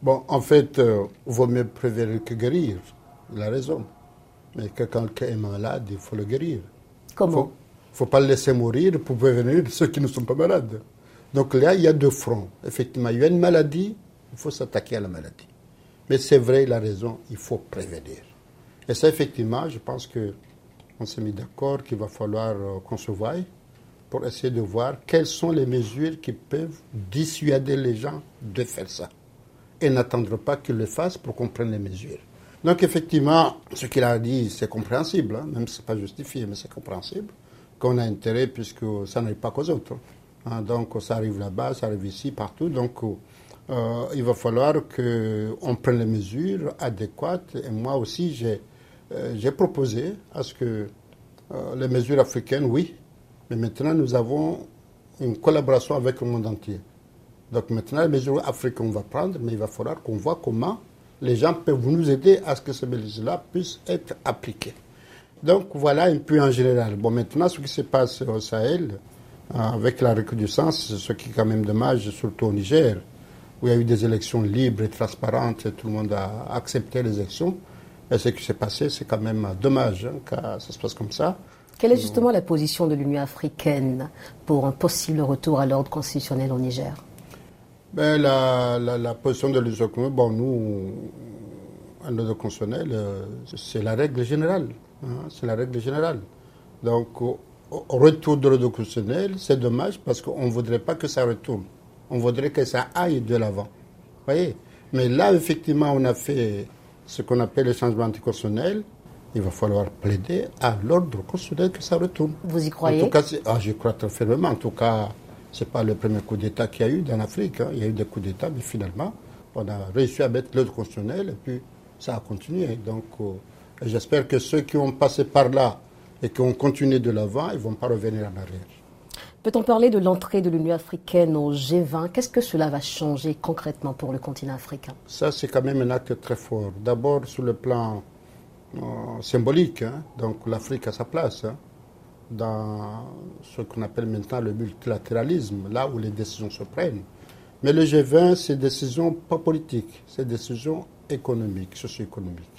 Bon, en fait, euh, vaut mieux prévenir que guérir. Il a raison. Mais quand quelqu'un est malade, il faut le guérir. Comment Il ne faut pas le laisser mourir pour prévenir ceux qui ne sont pas malades. Donc là, il y a deux fronts. Effectivement, il y a une maladie, il faut s'attaquer à la maladie. Mais c'est vrai, il a raison, il faut prévenir. Et ça, effectivement, je pense que on s'est mis d'accord qu'il va falloir euh, qu'on se voie pour essayer de voir quelles sont les mesures qui peuvent dissuader les gens de faire ça. Et n'attendre pas qu'ils le fassent pour qu'on prenne les mesures. Donc effectivement, ce qu'il a dit, c'est compréhensible, hein, même si ce n'est pas justifié, mais c'est compréhensible, qu'on a intérêt puisque ça n'arrive pas qu'aux autres. Hein. donc ça arrive là-bas, ça arrive ici, partout. Donc euh, il va falloir qu'on prenne les mesures adéquates. Et moi aussi, j'ai euh, proposé à ce que euh, les mesures africaines, oui, mais maintenant nous avons une collaboration avec le monde entier. Donc maintenant, les mesures africaines, on va prendre, mais il va falloir qu'on voit comment les gens peuvent nous aider à ce que ces mesures-là puissent être appliquées. Donc voilà un peu en général. Bon, maintenant, ce qui se passe au Sahel, euh, avec la recrudescence, ce qui est quand même dommage, surtout au Niger, où il y a eu des élections libres et transparentes, et tout le monde a accepté les élections. Et ce qui s'est passé, c'est quand même dommage hein, que ça se passe comme ça. Quelle est justement la position de l'Union africaine pour un possible retour à l'ordre constitutionnel au Niger? Ben, la, la, position de l'Union bon, nous, à l'ordre constitutionnel, euh, c'est la règle générale. Hein, c'est la règle générale. Donc, au, retour de l'ordre constitutionnel, c'est dommage parce qu'on ne voudrait pas que ça retourne. On voudrait que ça aille de l'avant. voyez? Mais là, effectivement, on a fait ce qu'on appelle le changement anticonstitutionnel. Il va falloir plaider à l'ordre constitutionnel que ça retourne. Vous y croyez? En tout cas, ah, je crois très fermement. En tout cas, ce n'est pas le premier coup d'État qu'il y a eu dans l'Afrique. Hein. Il y a eu des coups d'État, mais finalement, on a réussi à mettre l'ordre constitutionnel et puis ça a continué. Donc, euh, j'espère que ceux qui ont passé par là et qui ont continué de l'avant, ils ne vont pas revenir en arrière. Peut-on parler de l'entrée de l'Union africaine au G20 Qu'est-ce que cela va changer concrètement pour le continent africain? Ça, c'est quand même un acte très fort. D'abord, sur le plan euh, symbolique, hein. donc l'Afrique a sa place hein, dans ce qu'on appelle maintenant le multilatéralisme, là où les décisions se prennent. Mais le G20, c'est des décisions pas politiques, c'est des décisions économiques, socio-économiques.